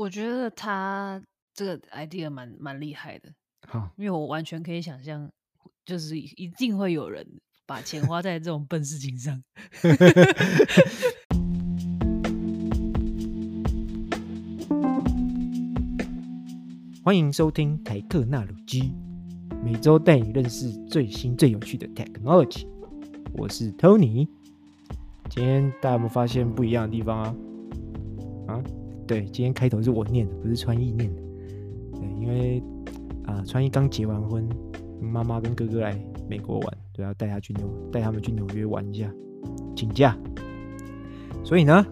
我觉得他这个 idea 蛮蛮厉害的，好，因为我完全可以想象，就是一定会有人把钱花在这种笨事情上。欢迎收听台特纳鲁基，每周带你认识最新最有趣的 technology。我是 Tony，今天大家有没有发现不一样的地方啊？啊？对，今天开头是我念的，不是川艺念的。对，因为啊，川艺刚结完婚，妈妈跟哥哥来美国玩，对，要带他去纽，带他们去纽约玩一下，请假。所以呢，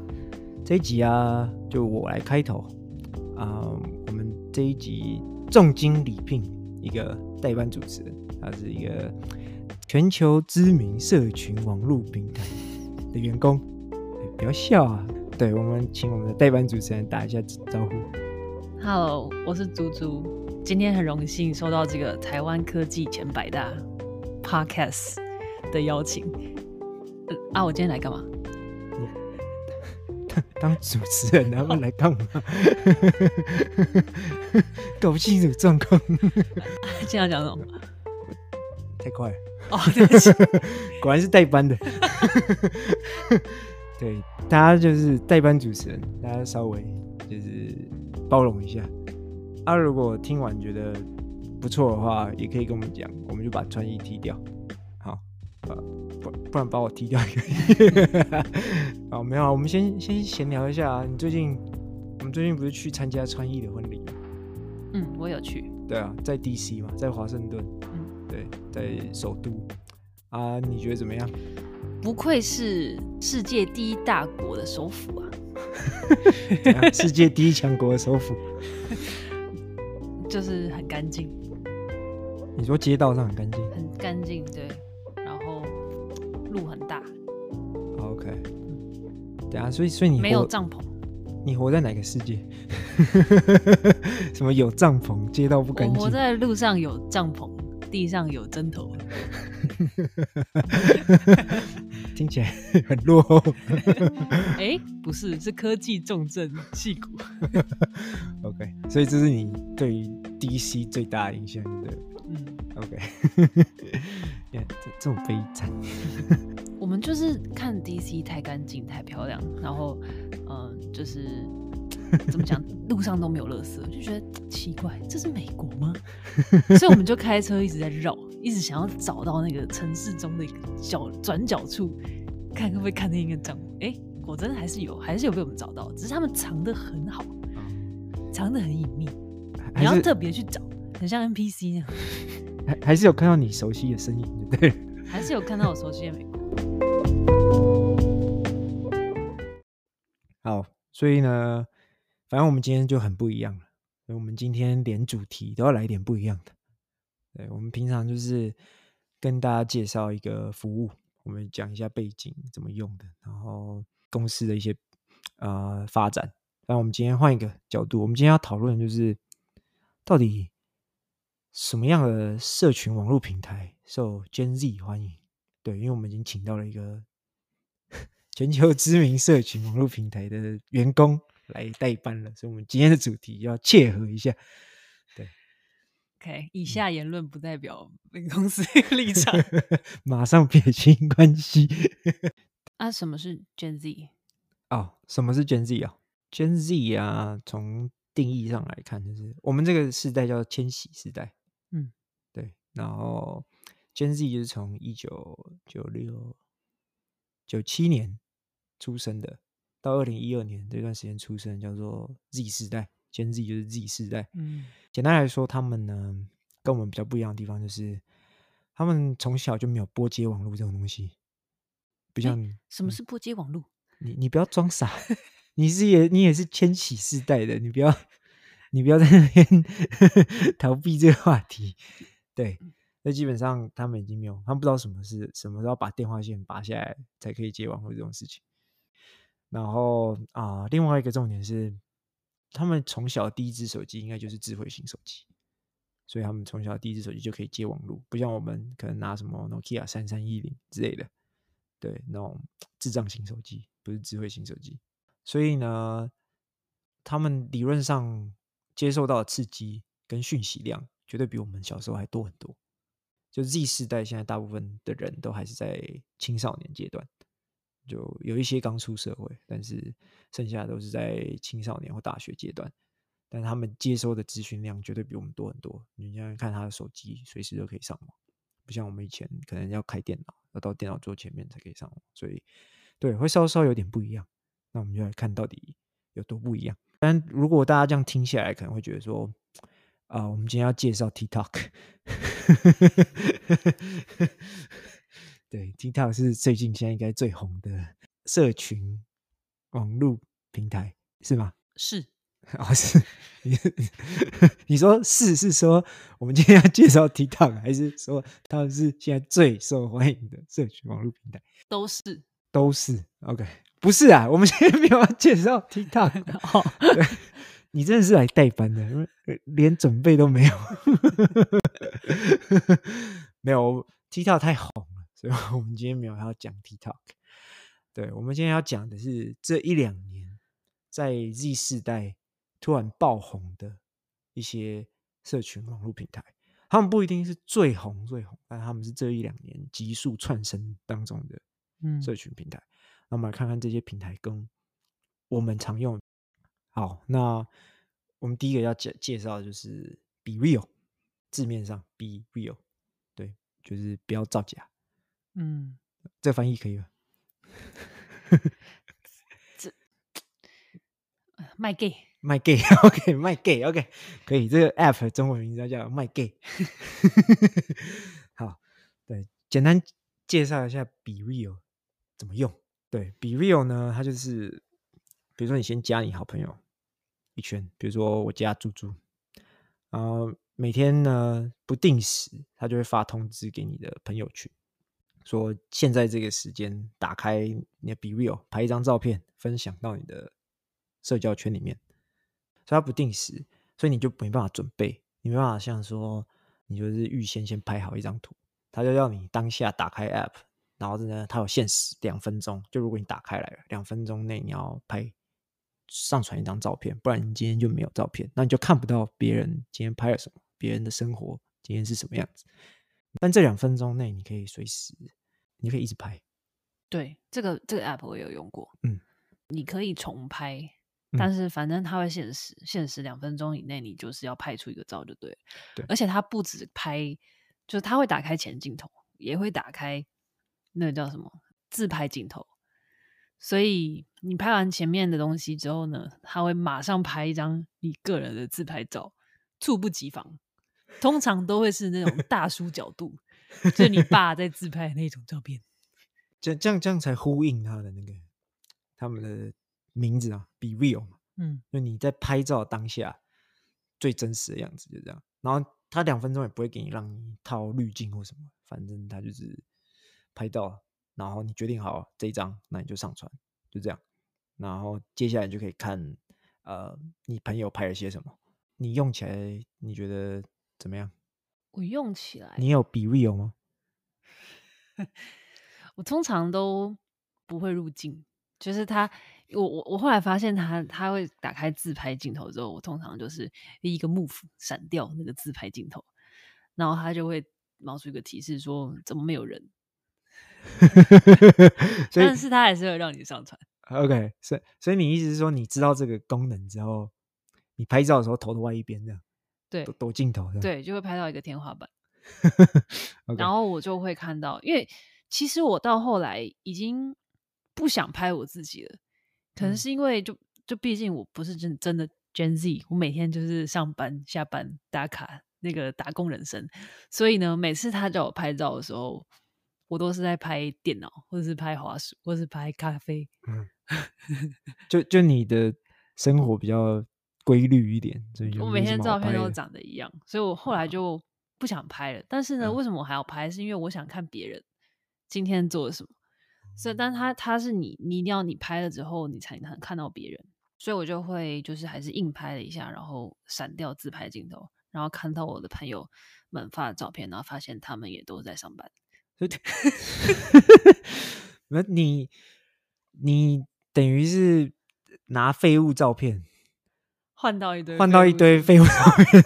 这一集啊，就我来开头啊。我们这一集重金礼聘一个代班主持，他是一个全球知名社群网络平台的员工。不要笑啊！对，我们请我们的代班主持人打一下招呼。Hello，我是猪猪。今天很荣幸收到这个台湾科技前百大 Podcast 的邀请。呃、啊，我今天来干嘛？当 当主持人，然后来干嘛？搞不清楚状况。现在讲什么？太快了。哦，对不起，果然是代班的。对，大家就是代班主持人，大家稍微就是包容一下。啊，如果听完觉得不错的话，也可以跟我们讲，我们就把川艺踢掉。好，不不不然把我踢掉也可以。好，没有，我们先先闲聊一下。啊你最近，我们最近不是去参加川艺的婚礼吗？嗯，我有去。对啊，在 DC 嘛，在华盛顿。嗯，对，在首都。啊，你觉得怎么样？不愧是世界第一大国的首府啊！世界第一强国的首府，就是很干净。你说街道上很干净？很干净，对。然后路很大。OK。对啊，所以所以你没有帐篷？你活在哪个世界？什么有帐篷？街道不干净？我活在路上有帐篷，地上有针头。听起来 很落后。哎、欸，不是，是科技重镇戏骨。OK，所以这是你对于 DC 最大的印象，对？嗯，OK。这这么悲惨。我们就是看 DC 太干净、太漂亮，然后嗯、呃，就是怎么讲，路上都没有垃圾，就觉得奇怪，这是美国吗？所以我们就开车一直在绕。一直想要找到那个城市中的一个角转角处，看可不可以看见一个帐篷。哎、欸，果真还是有，还是有被我们找到，只是他们藏得很好，藏得很隐秘，你要特别去找，很像 NPC 那样。还还是有看到你熟悉的身影，对，还是有看到我熟悉的美国。好，所以呢，反正我们今天就很不一样了，所以我们今天连主题都要来一点不一样的。对，我们平常就是跟大家介绍一个服务，我们讲一下背景怎么用的，然后公司的一些呃发展。那我们今天换一个角度，我们今天要讨论的就是到底什么样的社群网络平台受 Gen Z 欢迎？对，因为我们已经请到了一个 全球知名社群网络平台的员工来代班了，所以我们今天的主题要切合一下。对 OK，以下言论不代表本公司立场。马上撇清关系。啊，什么是 Gen Z？哦，什么是 Gen Z 啊？Gen Z 啊，从定义上来看，就是我们这个世代叫千禧世代。然后 Gen Z 就是从一九九六九七年出生的，到二零一二年这段时间出生，叫做 Z 世代。Gen Z 就是 Z 世代，嗯，简单来说，他们呢跟我们比较不一样的地方就是，他们从小就没有波接网络这种东西，不像你。什么是波接网络？你你不要装傻，你是也你也是千禧世代的，你不要 你不要在那边 逃避这个话题。对，那基本上他们已经没有，他们不知道什么是什么时候把电话线拔下来才可以接网络这种事情。然后啊、另外一个重点是。他们从小第一只手机应该就是智慧型手机，所以他们从小第一只手机就可以接网络，不像我们可能拿什么 Nokia 三三一零之类的，对，那种智障型手机，不是智慧型手机。所以呢，他们理论上接受到的刺激跟讯息量，绝对比我们小时候还多很多。就 Z 世代现在大部分的人都还是在青少年阶段，就有一些刚出社会，但是剩下都是在青少年或大学阶段。但他们接收的资讯量绝对比我们多很多。你现在看他的手机，随时都可以上网，不像我们以前可能要开电脑，要到电脑桌前面才可以上网。所以，对，会稍稍有点不一样。那我们就来看到底有多不一样。但如果大家这样听下来，可能会觉得说，啊、我们今天要介绍 TikTok。对，TikTok 是最近现在应该最红的社群网络平台，是吗？是。哦，是你，你说是是说我们今天要介绍 TikTok，还是说他们是现在最受欢迎的社群网络平台？都是，都是。OK，不是啊，我们现在没有要介绍 TikTok。哦，对，你真的是来代班的，因为连准备都没有。没有，TikTok 太红了，所以我们今天没有要讲 TikTok。对，我们今天要讲的是这一两年在 Z 世代。突然爆红的一些社群网络平台，他们不一定是最红最红，但他们是这一两年急速窜升当中的社群平台。那、嗯、我们来看看这些平台跟我们常用。好，那我们第一个要介介绍的就是 Be Real，字面上 Be Real，对，就是不要造假。嗯，这翻译可以吗？这卖 gay。卖 gay，OK，卖 gay，OK，可以。这个 app 中文名字叫卖 gay。好，对，简单介绍一下 Be Real 怎么用。对，Be Real 呢，它就是，比如说你先加你好朋友一圈，比如说我加猪猪，然后每天呢不定时，他就会发通知给你的朋友圈，说现在这个时间打开你的 Be Real，拍一张照片分享到你的社交圈里面。所以它不定时，所以你就没办法准备，你没办法像说你就是预先先拍好一张图，他就要你当下打开 app，然后呢，它有限时两分钟，就如果你打开来了，两分钟内你要拍上传一张照片，不然你今天就没有照片，那你就看不到别人今天拍了什么，别人的生活今天是什么样子。但这两分钟内你可以随时，你可以一直拍。对，这个这个 app 我也有用过，嗯，你可以重拍。但是反正它会限时，限时两分钟以内，你就是要拍出一个照就对。对，而且它不止拍，就是它会打开前镜头，也会打开那个叫什么自拍镜头。所以你拍完前面的东西之后呢，他会马上拍一张你个人的自拍照，猝不及防，通常都会是那种大叔角度，就你爸在自拍的那种照片。这 这样这样才呼应他的那个他们的。名字啊，Be Real 嘛，嗯，就你在拍照当下最真实的样子，就这样。然后他两分钟也不会给你让你套滤镜或什么，反正他就是拍到，然后你决定好这一张，那你就上传，就这样。然后接下来就可以看，呃，你朋友拍了些什么，你用起来你觉得怎么样？我用起来，你有 Be Real 吗？我通常都不会入镜，就是他。我我我后来发现他他会打开自拍镜头之后，我通常就是一个 move 闪掉那个自拍镜头，然后他就会冒出一个提示说怎么没有人，但是他还是会让你上传。OK，所以所以你意思是说你知道这个功能之后，你拍照的时候头都歪一边这样，对，躲躲镜头，对，就会拍到一个天花板。Okay. 然后我就会看到，因为其实我到后来已经不想拍我自己了。可能是因为就就毕竟我不是真真的 Gen Z，我每天就是上班下班打卡那个打工人生，所以呢，每次他叫我拍照的时候，我都是在拍电脑，或者是拍滑鼠，或者是拍咖啡。嗯，就就你的生活比较规律一点，所以我每天照片都长得一样，所以我后来就不想拍了。但是呢，为什么我还要拍？是因为我想看别人今天做了什么。所以，但他他是你，你一定要你拍了之后，你才能看到别人。所以我就会就是还是硬拍了一下，然后闪掉自拍镜头，然后看到我的朋友们发的照片，然后发现他们也都在上班。那你你等于是拿废物照片，换到一堆换到一堆废物照片，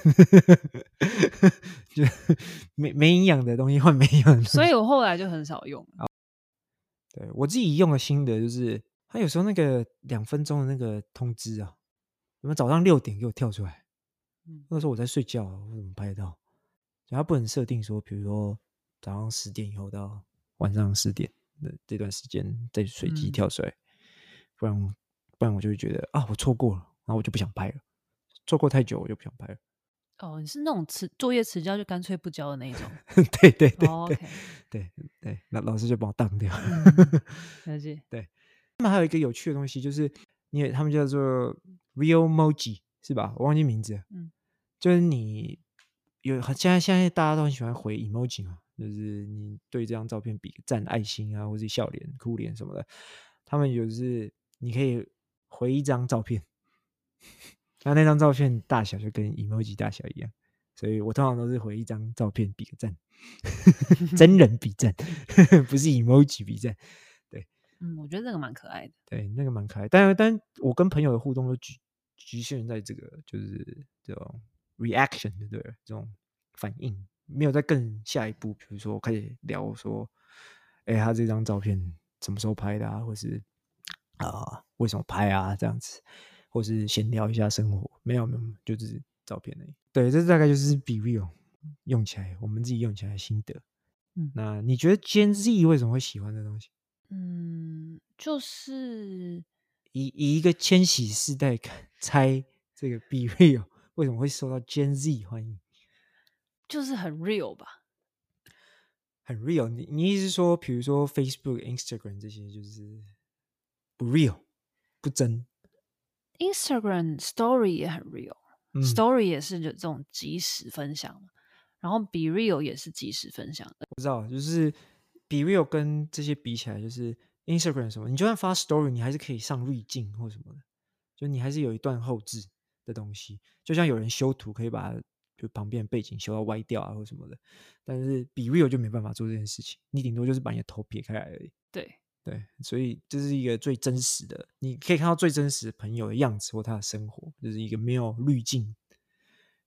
就没没营养的东西换没营养的东西。所以我后来就很少用。对，我自己用的心得就是，他有时候那个两分钟的那个通知啊，什么早上六点给我跳出来，嗯、那个时候我在睡觉，我怎么拍得到？然后不能设定说，比如说早上十点以后到晚上十点的这段时间再随机跳出来，嗯、不然不然我就会觉得啊，我错过了，然后我就不想拍了。错过太久，我就不想拍了。哦，你是那种迟作业迟交就干脆不交的那一种？对对对、哦、，OK，对对，那老师就把我当掉。了解。对，他们还有一个有趣的东西，就是因为他们叫做 Realmoji 是吧？我忘记名字。嗯，就是你有现在现在大家都很喜欢回 emoji 嘛，就是你对这张照片比个赞、爱心啊，或是笑脸、哭脸什么的。他们就是你可以回一张照片。那那张照片大小就跟 emoji 大小一样，所以我通常都是回一张照片比个赞，真人比赞，不是 emoji 比赞。对，嗯，我觉得这个蛮可爱的。对，那个蛮可爱，但但我跟朋友的互动都局局限在这个，就是这种 reaction，对不对？这种反应没有再更下一步，比如说我开始聊说，哎，他这张照片什么时候拍的啊，或是啊、呃，为什么拍啊，这样子。或是闲聊一下生活，没有没有，就是照片而已。对，这大概就是 BeReal 用起来，我们自己用起来的心得。嗯，那你觉得 Gen Z 为什么会喜欢这东西？嗯，就是以以一个千禧世代 猜这个 BeReal 为什么会受到 Gen Z 欢迎？就是很 real 吧，很 real。你你意思是说，比如说 Facebook、Instagram 这些就是不 real，不真？Instagram Story 也很 real，Story、嗯、也是就这种即时分享，然后 BeReal 也是即时分享的。我知道，就是 BeReal 跟这些比起来，就是 Instagram 什么，你就算发 Story，你还是可以上滤镜或什么的，就你还是有一段后置的东西。就像有人修图可以把就旁边的背景修到歪掉啊或什么的，但是 BeReal 就没办法做这件事情，你顶多就是把你的头撇开来而已。对。对，所以这是一个最真实的，你可以看到最真实的朋友的样子或他的生活，就是一个没有滤镜、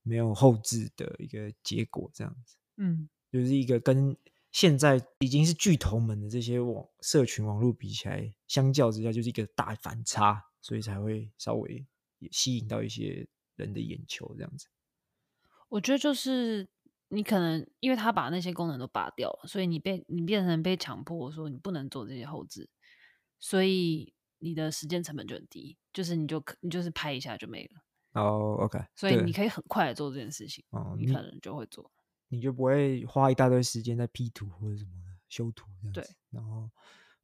没有后置的一个结果，这样子。嗯，就是一个跟现在已经是巨头们的这些网社群网络比起来，相较之下就是一个大反差，所以才会稍微吸引到一些人的眼球，这样子。我觉得就是。你可能因为他把那些功能都拔掉了，所以你被你变成被强迫说你不能做这些后置，所以你的时间成本就很低，就是你就你就是拍一下就没了。哦，OK，所以你可以很快的做这件事情，哦，你可能就会做，你就不会花一大堆时间在 P 图或者什么的修图这样子。对，然后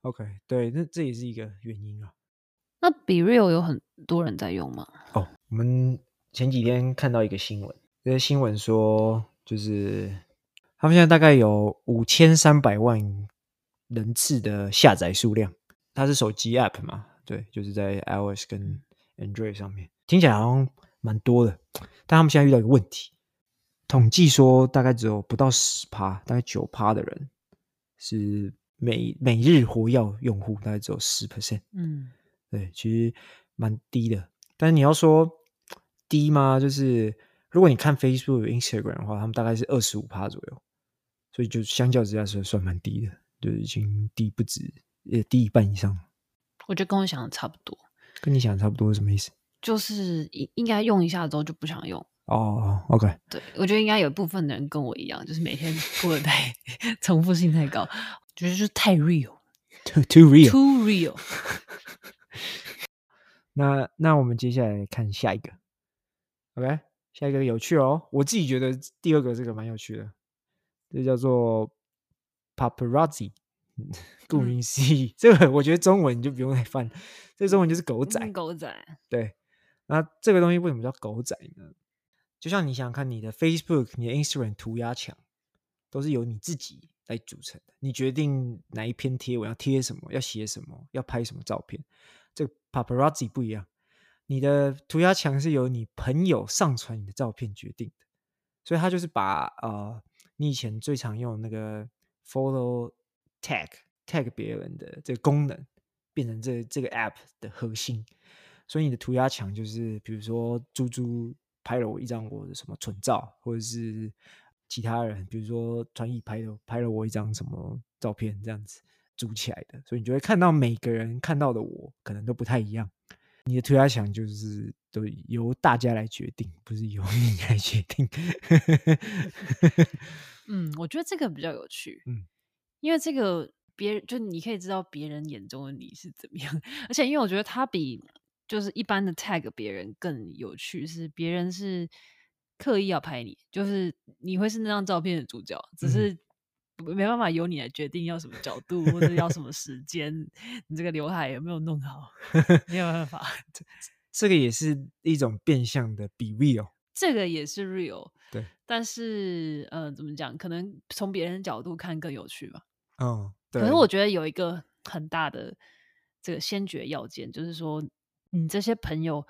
OK，对，那这也是一个原因啊。那 BeReal 有很多人在用吗？哦，我们前几天看到一个新闻，这些新闻说。就是他们现在大概有五千三百万人次的下载数量，它是手机 App 嘛？对，就是在 iOS 跟 Android 上面，听起来好像蛮多的。但他们现在遇到一个问题，统计说大概只有不到十趴，大概九趴的人是每每日活跃用户，大概只有十 percent。嗯，对，其实蛮低的。但是你要说低吗？就是。如果你看 Facebook、Instagram 的话，他们大概是二十五趴左右，所以就相较之下是算蛮低的，就是已经低不止，也低一半以上。我觉得跟我想的差不多。跟你想的差不多是什么意思？就是应应该用一下之后就不想用。哦，OK。对，我觉得应该有部分的人跟我一样，就是每天过得太 重复性太高，觉得就是太 real，too too real，too real。那那我们接下来看下一个，OK。下一个有趣哦，我自己觉得第二个这个蛮有趣的，这叫做 paparazzi，顾名思义，这个我觉得中文你就不用来翻，这个中文就是狗仔。狗仔。对，那这个东西为什么叫狗仔呢？就像你想想看，你的 Facebook、你的 Instagram 涂鸦墙都是由你自己来组成的，你决定哪一篇贴我要贴什么，要写什么，要拍什么照片。这个 paparazzi 不一样。你的涂鸦墙是由你朋友上传你的照片决定的，所以他就是把呃你以前最常用那个 photo tag tag 别人的这个功能变成这这个 app 的核心，所以你的涂鸦墙就是，比如说猪猪拍了我一张我的什么蠢照，或者是其他人，比如说传艺拍了拍了我一张什么照片，这样子组起来的，所以你就会看到每个人看到的我可能都不太一样。你的涂鸦墙就是都由大家来决定，不是由 你来决定。嗯，我觉得这个比较有趣。嗯，因为这个别人就你可以知道别人眼中的你是怎么样，而且因为我觉得他比就是一般的 tag 别人更有趣，是别人是刻意要拍你，就是你会是那张照片的主角，只是。没办法由你来决定要什么角度或者要什么时间，你这个刘海有没有弄好？没有办法，这这个也是一种变相的 be real，这个也是 real，对。但是，呃，怎么讲？可能从别人的角度看更有趣吧。嗯，对。可是我觉得有一个很大的这个先决要件，就是说，你这些朋友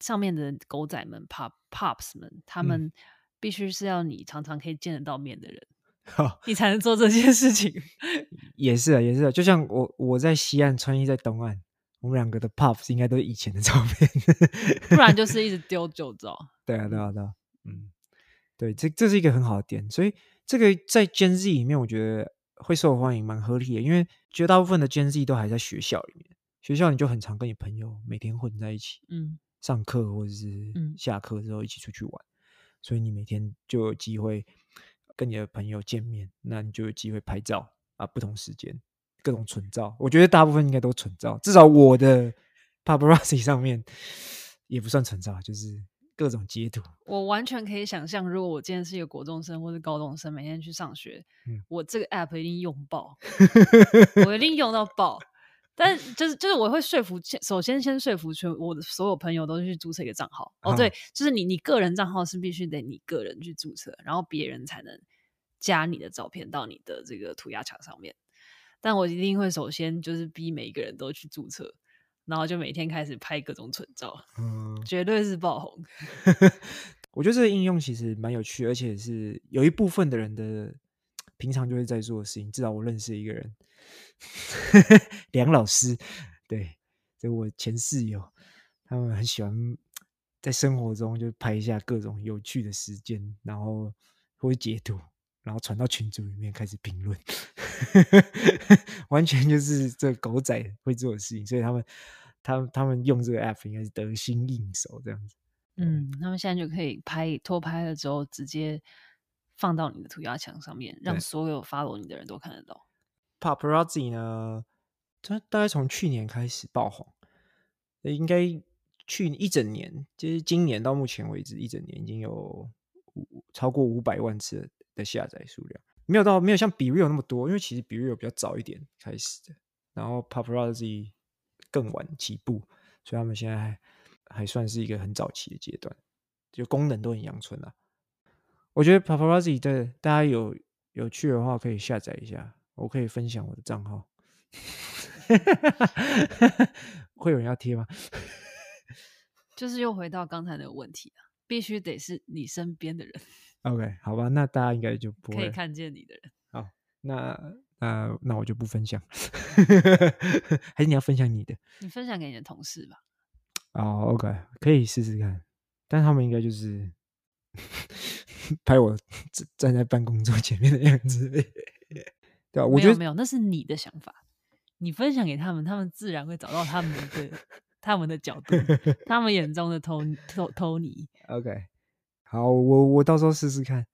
上面的狗仔们、pop pops 们，他们必须是要你常常可以见得到面的人。好，你才能做这件事情。也是啊，也是啊。就像我，我在西岸，穿衣在东岸，我们两个的 pops 应该都是以前的照片，不然就是一直丢旧照。对啊，对啊，对啊。嗯，对，这这是一个很好的点。所以这个在 Gen Z 里面，我觉得会受欢迎，蛮合理的。因为绝大部分的 Gen Z 都还在学校里面，学校你就很常跟你朋友每天混在一起，嗯，上课或者是下课之后一起出去玩，嗯，所以你每天就有机会。跟你的朋友见面，那你就有机会拍照啊，不同时间各种存照，我觉得大部分应该都存照，至少我的 paparazzi 上面也不算存照，就是各种截图。我完全可以想象，如果我今天是一个国中生或者高中生，每天去上学，嗯，我这个 app 一定用爆，我一定用到爆。但就是就是我会说服，首先先说服全我的所有朋友都去注册一个账号。哦，对，就是你你个人账号是必须得你个人去注册，然后别人才能加你的照片到你的这个涂鸦墙上面。但我一定会首先就是逼每一个人都去注册，然后就每天开始拍各种蠢照，嗯，绝对是爆红。我觉得这个应用其实蛮有趣，而且是有一部分的人的平常就会在做的事情。至少我认识一个人。梁老师，对，就我前室友，他们很喜欢在生活中就拍一下各种有趣的时间，然后会截图，然后传到群组里面开始评论，完全就是这狗仔会做的事情。所以他们，他们他们用这个 app 应该是得心应手这样子。嗯，他们现在就可以拍拖拍了之后，直接放到你的涂鸦墙上面，让所有 follow 你的人都看得到。Paparazzi 呢，它大概从去年开始爆红，应该去一整年，就是今年到目前为止一整年已经有五超过五百万次的下载数量，没有到没有像 BeReal 那么多，因为其实 BeReal 比较早一点开始的，然后 Paparazzi 更晚起步，所以他们现在还还算是一个很早期的阶段，就功能都很阳春啊。我觉得 Paparazzi 的大家有有趣的话可以下载一下。我可以分享我的账号，会有人要贴吗？就是又回到刚才那个问题啊，必须得是你身边的人。OK，好吧，那大家应该就不会可以看见你的人。好，那那那我就不分享，还是你要分享你的？你分享给你的同事吧。哦，OK，可以试试看，但他们应该就是拍我站在办公桌前面的样子。对啊，我觉得没有，那是你的想法。你分享给他们，他们自然会找到他们的他们的角度，他们眼中的 Tony Tony。OK，好，我我到时候试试看。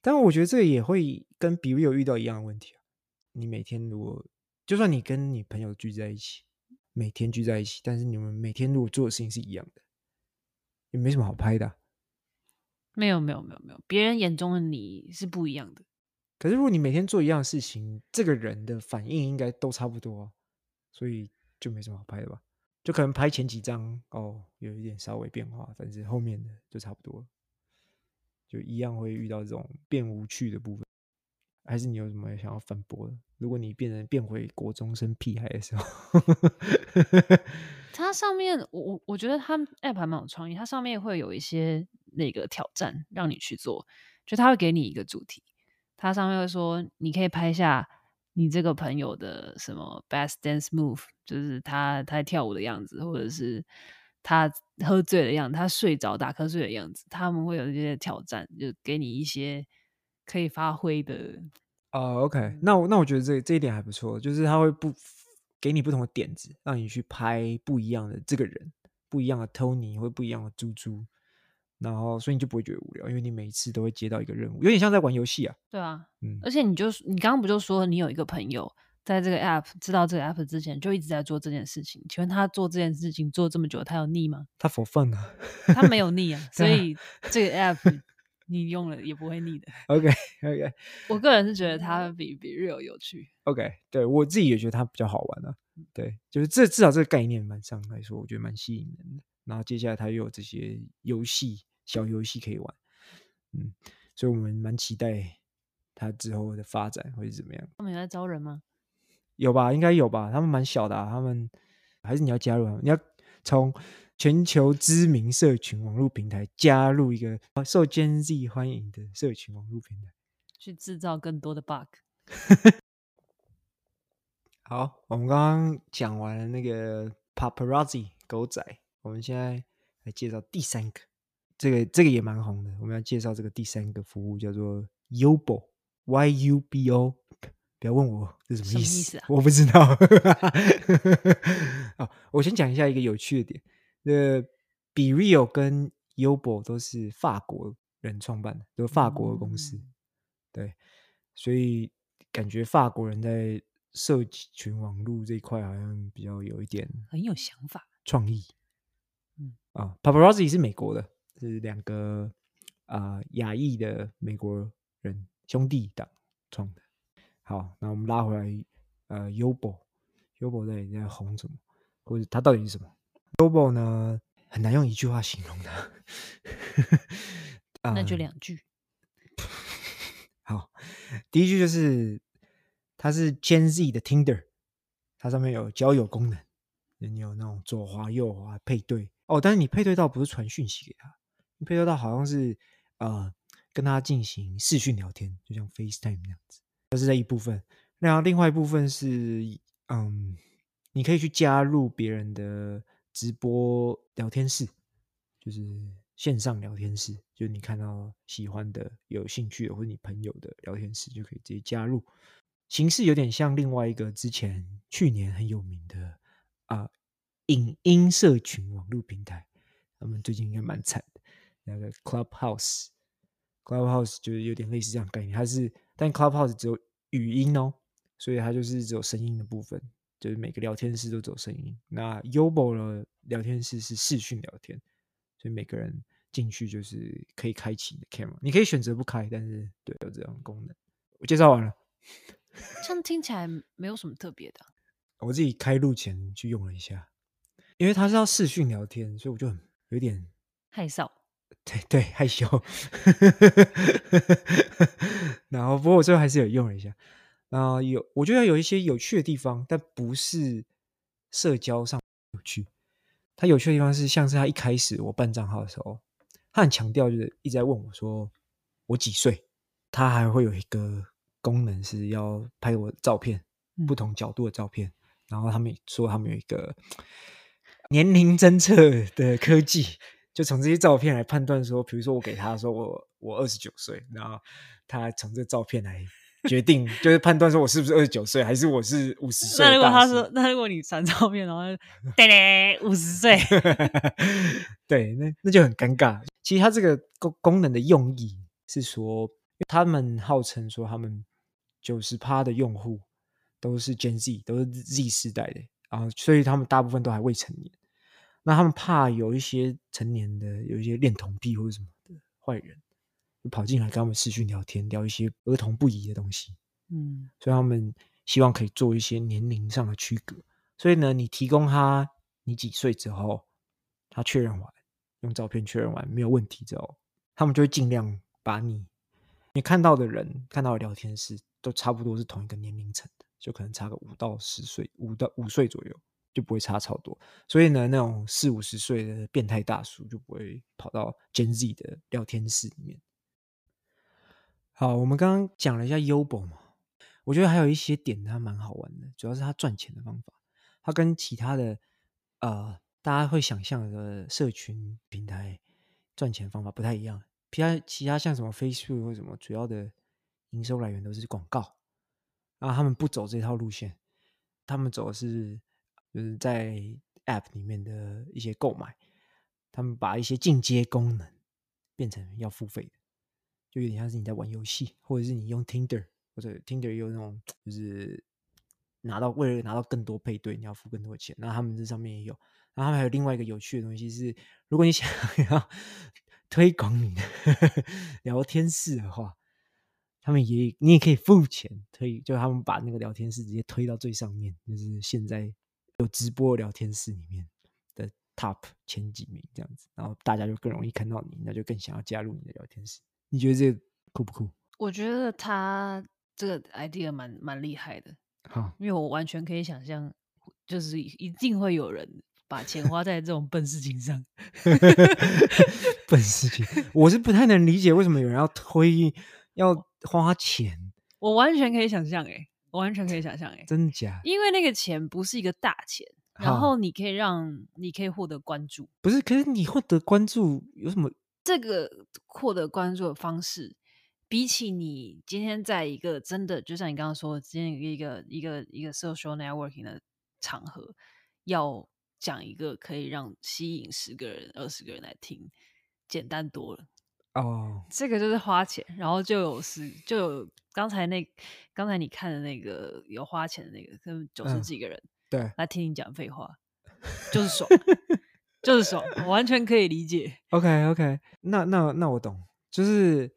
但我觉得这个也会跟 BeReal 遇到一样的问题啊。你每天如果就算你跟你朋友聚在一起，每天聚在一起，但是你们每天如果做的事情是一样的，也没什么好拍的啊。没有没有没有没有，别人眼中的你是不一样的。可是，如果你每天做一样的事情，这个人的反应应该都差不多啊，所以就没什么好拍的吧？就可能拍前几张哦，有一点稍微变化，但是后面的就差不多了，就一样会遇到这种变无趣的部分。还是你有什么想要反驳的？如果你变成变回国中生屁孩的时候，它上面我我觉得它 app 还蛮有创意，它上面会有一些那个挑战让你去做，就他会给你一个主题。他上面会说，你可以拍下你这个朋友的什么 best dance move，就是他他跳舞的样子，或者是他喝醉的样子，他睡着打瞌睡的样子，他们会有一些挑战，就给你一些可以发挥的。哦、uh,，OK，那我那我觉得这这一点还不错，就是他会不给你不同的点子，让你去拍不一样的这个人，不一样的 Tony 或不一样的猪猪，然后所以你就不会觉得无聊，因为你每一次都会接到一个任务，有点像在玩游戏啊。对啊，嗯，而且你就你刚刚不就说你有一个朋友在这个 App 知道这个 App 之前就一直在做这件事情，请问他做这件事情做这么久，他有腻吗？他 for fun 啊，他没有腻啊，所以这个 App。你用了也不会腻的。OK OK，我个人是觉得它比比 Real 有趣。OK，对我自己也觉得它比较好玩啊。对，就是这至少这个概念蛮上来说，我觉得蛮吸引人的。然后接下来它又有这些游戏小游戏可以玩，嗯，所以我们蛮期待它之后的发展会是怎么样。他们有在招人吗？有吧，应该有吧。他们蛮小的啊，他们还是你要加入啊，你要从。全球知名社群网络平台加入一个受 Gen Z 欢迎的社群网络平台，去制造更多的 bug。好，我们刚刚讲完了那个 Paparazzi 狗仔，我们现在来介绍第三个，这个这个也蛮红的。我们要介绍这个第三个服务叫做 Yubo，Y-U-B-O。不要问我这是什么意思，什么意思啊？我不知道。好，我先讲一下一个有趣的点。呃，BeReal 跟 Yubo 都是法国人创办的，都是法国的公司。嗯、对，所以感觉法国人在社群网络这一块好像比较有一点很有想法、创意。嗯啊，Paparazzi 是美国的，是两个啊、呃、亚裔的美国人兄弟党创的。好，那我们拉回来，呃，Yubo，Yubo 在在红什么，或者它到底是什么？Yubo 呢，很难用一句话形容的，那就两句。好，第一句就是它是 Gen Z 的 Tinder，它上面有交友功能，你有那种左滑右滑配对哦，但是你配对到不是传讯息给他，你配对到好像是呃跟他进行视讯聊天，就像 FaceTime 那样子，这是这一部分。然后另外一部分是嗯，你可以去加入别人的。直播聊天室就是线上聊天室，就是你看到喜欢的、有兴趣的或者你朋友的聊天室，就可以直接加入。形式有点像另外一个之前去年很有名的啊、影音社群网络平台，他们最近应该蛮惨的。那个 Clubhouse，Clubhouse 就是有点类似这样概念，它是但 Clubhouse 只有语音哦，所以它就是只有声音的部分。就是每个聊天室都走声音，那 Yubo 的聊天室是视讯聊天，所以每个人进去就是可以开启你的 camera，你可以选择不开，但是对有这样的功能。我介绍完了，这样听起来没有什么特别的。我自己开录前去用了一下，因为他是要视讯聊天，所以我就很有点害臊。对对，害羞。然后不过我最后还是有用了一下。啊、呃，有，我觉得有一些有趣的地方，但不是社交上有趣。他有趣的地方是，像是他一开始我办账号的时候，他很强调，就是一直在问我说我几岁。他还会有一个功能是要拍我的照片，不同角度的照片。嗯、然后他们说他们有一个年龄侦测的科技，就从这些照片来判断说，比如说我给他说我我二十九岁，然后他从这照片来。决定就是判断说我是不是二十九岁，还是我是五十岁。那如果他说，那如果你传照片，然后对嘞五十岁，对，那那就很尴尬。其实它这个功功能的用意是说，他们号称说他们九十趴的用户都是 Gen Z，都是 Z 世代的，啊所以他们大部分都还未成年。那他们怕有一些成年的，有一些恋童癖或者什么的坏人。就跑进来跟他们视讯聊天，聊一些儿童不宜的东西。嗯，所以他们希望可以做一些年龄上的区隔。所以呢，你提供他你几岁之后，他确认完，用照片确认完没有问题之后，他们就会尽量把你你看到的人看到的聊天室都差不多是同一个年龄层的，就可能差个五到十岁，五到五岁左右就不会差超多。所以呢，那种四五十岁的变态大叔就不会跑到 Gen Z 的聊天室里面。好，我们刚刚讲了一下 Yubo 嘛，我觉得还有一些点它蛮好玩的，主要是它赚钱的方法，它跟其他的呃大家会想象的社群平台赚钱方法不太一样。其他其他像什么 Facebook 或什么，主要的营收来源都是广告，然后他们不走这套路线，他们走的是就是在 App 里面的一些购买，他们把一些进阶功能变成要付费的，就有点像是你在玩游戏，或者是你用 Tinder 或者 Tinder 有那种就是拿到为了拿到更多配对，你要付更多钱，那他们这上面也有，然后他们还有另外一个有趣的东西是，如果你想 要。推广你的 聊天室的话，他们也你也可以付钱推，就他们把那个聊天室直接推到最上面，就是现在有直播聊天室里面的 top 前几名这样子，然后大家就更容易看到你，那就更想要加入你的聊天室。你觉得这个酷不酷？我觉得他这个 idea 蛮蛮厉害的，好，因为我完全可以想象，就是一定会有人。把钱花在这种笨事情上，笨事情，我是不太能理解为什么有人要推要花钱。我完全可以想象，哎，我完全可以想象，哎，真的假？因为那个钱不是一个大钱，然后你可以让你可以获得关注，不是？可是你获得关注有什么？这个获得关注的方式，比起你今天在一个真的，就像你刚刚说的，今天一个一个一个 social networking 的场合要。讲一个可以让吸引十个人、二十个人来听，简单多了哦。Oh. 这个就是花钱，然后就有是，就有刚才那刚才你看的那个有花钱的那个，跟九十几个人、嗯、对来听你讲废话，就是爽，就是爽，我完全可以理解。OK OK，那那那我懂，就是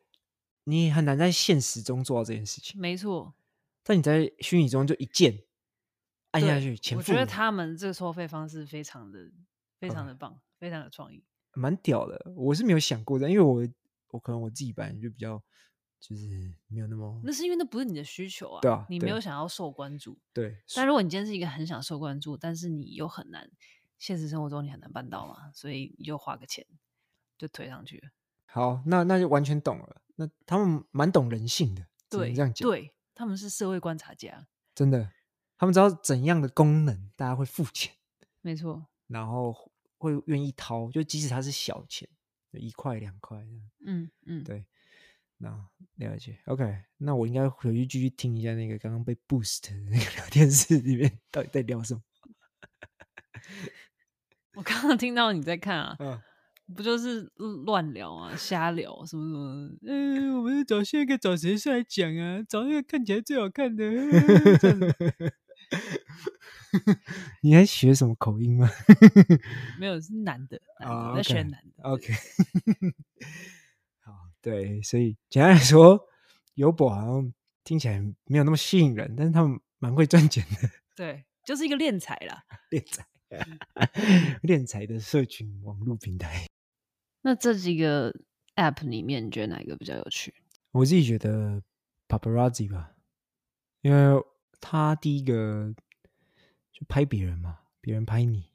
你很难在现实中做到这件事情，没错。但你在虚拟中就一键。按下去，钱。我觉得他们这个收费方式非常的、非常的棒，嗯、非常有创意，蛮屌的。我是没有想过的，因为我我可能我自己本来就比较就是没有那么。那是因为那不是你的需求啊，对啊，你没有想要受关注。对。但如果你今天是一个很想受关注，但是你又很难，现实生活中你很难办到嘛，所以你就花个钱就推上去了。好，那那就完全懂了。那他们蛮懂人性的，对，这样讲，对，他们是社会观察家，真的。他们知道怎样的功能大家会付钱，没错，然后会愿意掏，就即使它是小钱，一块两块嗯嗯，对，那了解。OK，那我应该回去继续听一下那个刚刚被 boost 的那个聊天室里面到底在聊什么。我刚刚听到你在看啊。嗯不就是乱聊啊，瞎聊什么什么？嗯、欸，我们找下一个找谁上来讲啊？找那个看起来最好看的。你还学什么口音吗？没有，是男的，男的 oh, okay. 在学男的。OK，好，对，所以简单来说，优博好像听起来没有那么吸引人，但是他们蛮会赚钱的。对，就是一个敛财啦，敛财，敛财的社群网络平台。那这几个 App 里面，你觉得哪一个比较有趣？我自己觉得 Paparazzi 吧，因为他第一个就拍别人嘛，别人拍你，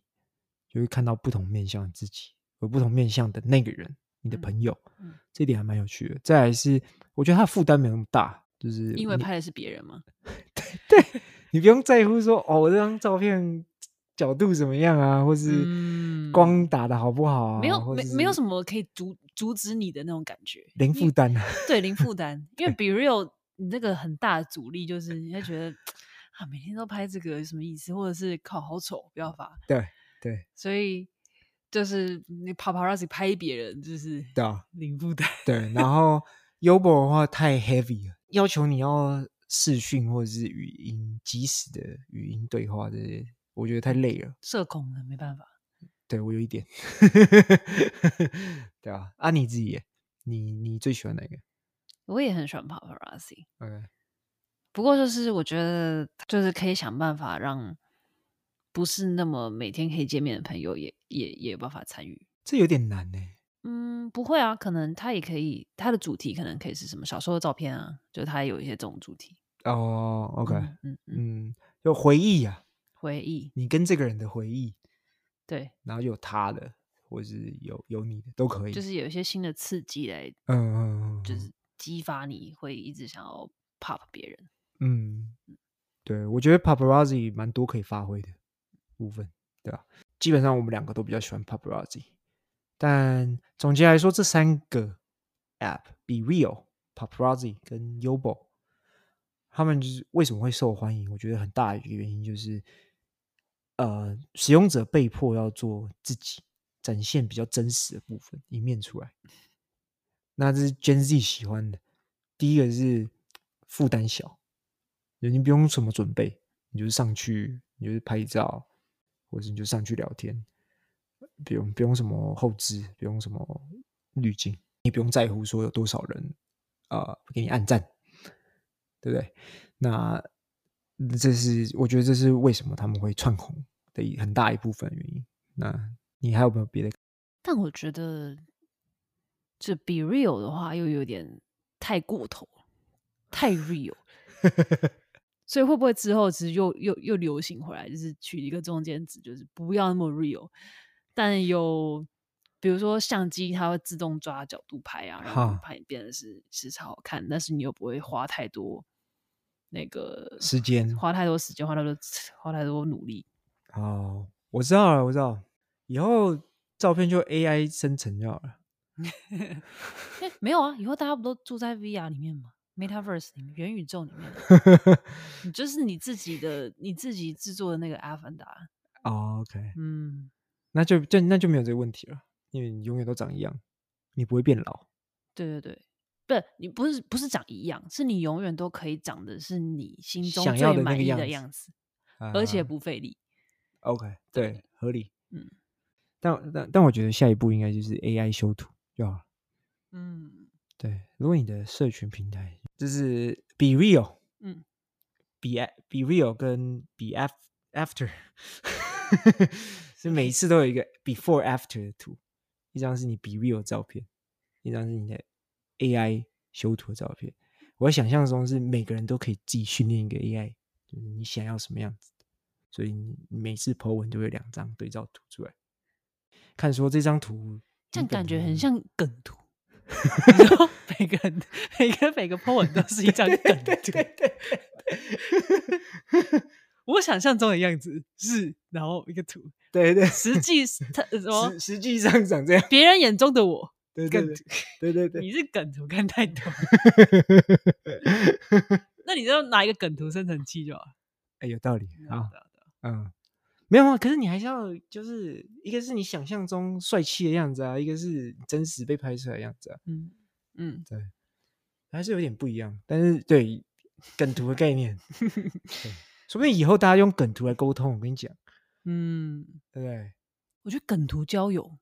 就会看到不同面向的自己，有不同面向的那个人，你的朋友，嗯嗯、这一点还蛮有趣的。再来是，我觉得他的负担没有那么大，就是因为拍的是别人嘛？对，对你不用在乎说哦，我这张照片。角度怎么样啊？或是光打的好不好啊？没有，没没有什么可以阻阻止你的那种感觉，零负担啊。对，零负担。因为比如有你那个很大的阻力，就是你会觉得啊，每天都拍这个有什么意思？或者是靠好丑，不要发。对对。所以就是你 paparazzi 拍别人，就是对啊，零负担。对。然后 Youbo 的话太 heavy 了，要求你要视讯或者是语音即时的语音对话这些。我觉得太累了，社恐了，没办法。对，我有一点 对啊，啊，你自己，你你最喜欢哪个？我也很喜欢 Paparazzi。OK，不过就是我觉得，就是可以想办法让不是那么每天可以见面的朋友也也也有办法参与。这有点难呢。嗯，不会啊，可能他也可以，他的主题可能可以是什么小时候的照片啊，就他有一些这种主题。哦，OK，嗯嗯嗯，有回忆呀。回忆，你跟这个人的回忆，对，然后有他的，或者是有有你的，都可以，就是有一些新的刺激来，嗯嗯嗯，就是激发你会一直想要 pop 别人。嗯，对，我觉得 paparazzi 蛮多可以发挥的部分，对吧？基本上我们两个都比较喜欢 paparazzi，但总结来说，这三个 app，Be Real、paparazzi 跟 Yobo，他们就是为什么会受欢迎？我觉得很大的一个原因就是，呃，使用者被迫要做自己，展现比较真实的部分一面出来。那这是 Gen Z 喜欢的。第一个是负担小，你不用什么准备，你就是上去，你就是拍照，或者你就上去聊天，不用不用什么后置，不用什么滤镜，你不用在乎说有多少人啊、呃、给你按赞，对不对？那这是我觉得这是为什么他们会窜红的一很大一部分原因。那你还有没有别的？但我觉得这 Be Real 的话又有点。太过头，太 real，所以会不会之后其实又又又流行回来，就是取一个中间值，就是不要那么 real，但有比如说相机它会自动抓角度拍啊，然后拍变得是是超好看，但是你又不会花太多那个时间，花太多时间，花太多花太多努力。哦，我知道了，我知道，以后照片就 AI 生成就好了。欸、没有啊！以后大家不都住在 VR 里面吗？Metaverse 里面，元宇宙里面，你 就是你自己的，你自己制作的那个阿凡达。Oh, OK，嗯，那就就那就没有这个问题了，因为你永远都长一样，你不会变老。对对对，不是你不是不是长一样，是你永远都可以长的是你心中最满意的样子，样子而且不费力。Uh, OK，对，对合理。嗯，但但但我觉得下一步应该就是 AI 修图。就好，嗯，对。如果你的社群平台就是 Be Real，嗯，Be Be Real 跟 Be After，是每一次都有一个 Before After 的图，一张是你 Be Real 照片，一张是你的 AI 修图的照片。我想象中是每个人都可以自己训练一个 AI，就是你想要什么样子的，所以你每次 po 文都会两张对照图出来，看说这张图。这样感觉很像梗图，然后每个人每个每个 po 文都是一张梗图。对对对，我想象中的样子是，然后一个图，对对，实际他什么？实际上长这样。别人眼中的我，对对对对对，你是梗图看太多。那你就拿一个梗图生成器就好。哎，有道理啊，嗯。没有啊，可是你还是要，就是一个是你想象中帅气的样子啊，一个是真实被拍出来的样子啊。嗯嗯，对，还是有点不一样。但是对梗图的概念，对，说不定以后大家用梗图来沟通。我跟你讲，嗯，对不对？我觉得梗图交友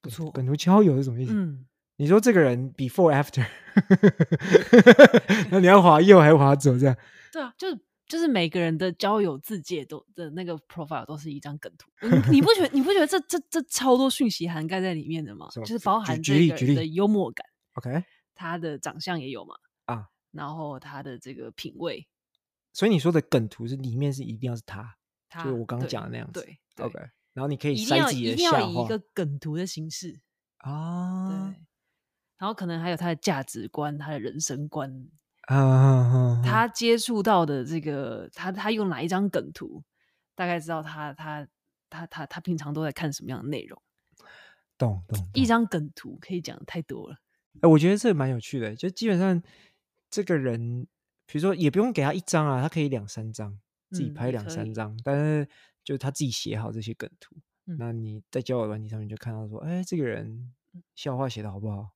不错。梗图交友是什么意思？嗯，你说这个人 before after，那你要滑右还是滑左？这样？对啊，就是。就是每个人的交友自介都的那个 profile 都是一张梗图，你不觉得你不觉得这这这超多讯息涵盖在里面的吗？就是包含这个人的幽默感，OK，他的长相也有嘛啊，然后他的这个品味，所以你说的梗图是里面是一定要是他，他就是我刚刚讲的那样子，对，对，OK，然后你可以塞自己的一定要以一个。梗图的形式啊，对，然后可能还有他的价值观，他的人生观。啊，他接触到的这个，他他用哪一张梗图，大概知道他他他他他平常都在看什么样的内容。懂懂，懂。一张梗图可以讲的太多了。哎，我觉得这个蛮有趣的，就基本上这个人，比如说也不用给他一张啊，他可以两三张，自己拍两三张，嗯、但是就是他自己写好这些梗图，嗯、那你在交友软体上面就看到说，哎，这个人笑话写的好不好？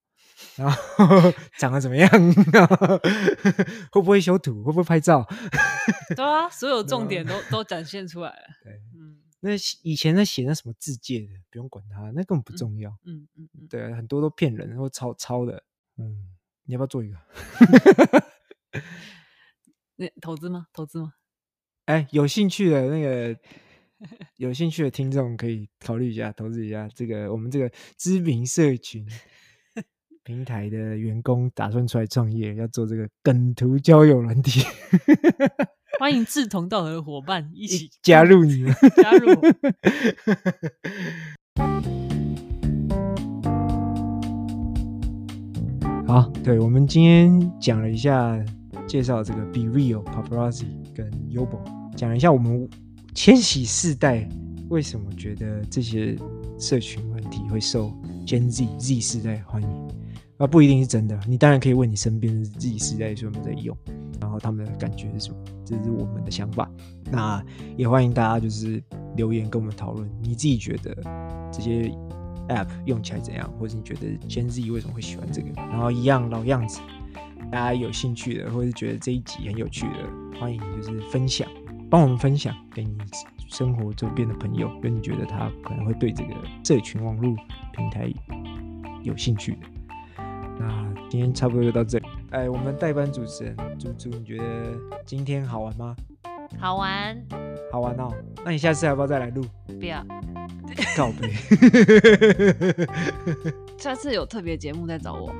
然后 长得怎么样？会不会修图？会不会拍照？对啊，所有重点都都展现出来了。对，嗯，那以前那写那什么字介的，不用管它，那根本不重要。嗯嗯嗯，对，很多都骗人或抄抄的。嗯，你要不要做一个？那投资吗？投资吗？哎，有兴趣的那个，有兴趣的听众可以考虑一下，投资一下这个我们这个知名社群。平台的员工打算出来创业，要做这个梗图交友软体，欢迎志同道合的伙伴一起加入你们，加入。好，对，我们今天讲了一下介绍这个 BeReal、Paparazzi 跟 Yubo，讲一下我们千禧世代为什么觉得这些社群问题会受 Gen Z Z 世代欢迎。啊，不一定是真的。你当然可以问你身边的 Z 世代说有没有在用，然后他们的感觉是什么？这是我们的想法。那也欢迎大家就是留言跟我们讨论，你自己觉得这些 App 用起来怎样，或者你觉得 Gen Z 为什么会喜欢这个？然后一样老样子，大家有兴趣的，或者是觉得这一集很有趣的，欢迎就是分享，帮我们分享给你生活周边的朋友，跟你觉得他可能会对这个社群网络平台有兴趣的。那今天差不多就到这里。哎，我们代班主持人猪猪，你觉得今天好玩吗？好玩，好玩哦。那你下次要不要再来录？不要，告别。下次有特别节目再找我。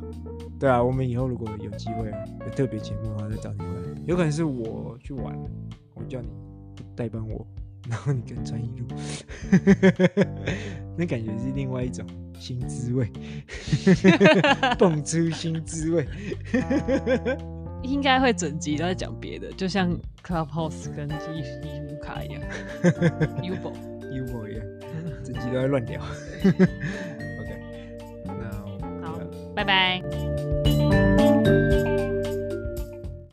对啊，我们以后如果有机会有特别节目的话，再找你回来。有可能是我去玩，我叫你代班我，然后你跟专一录，那感觉是另外一种。新滋味，蹦出新滋味，应该会整集都在讲别的，就像 Clubhouse 跟伊伊姆卡一样，Ubo Ubo 一样，整集都在乱聊。OK，那好，拜拜。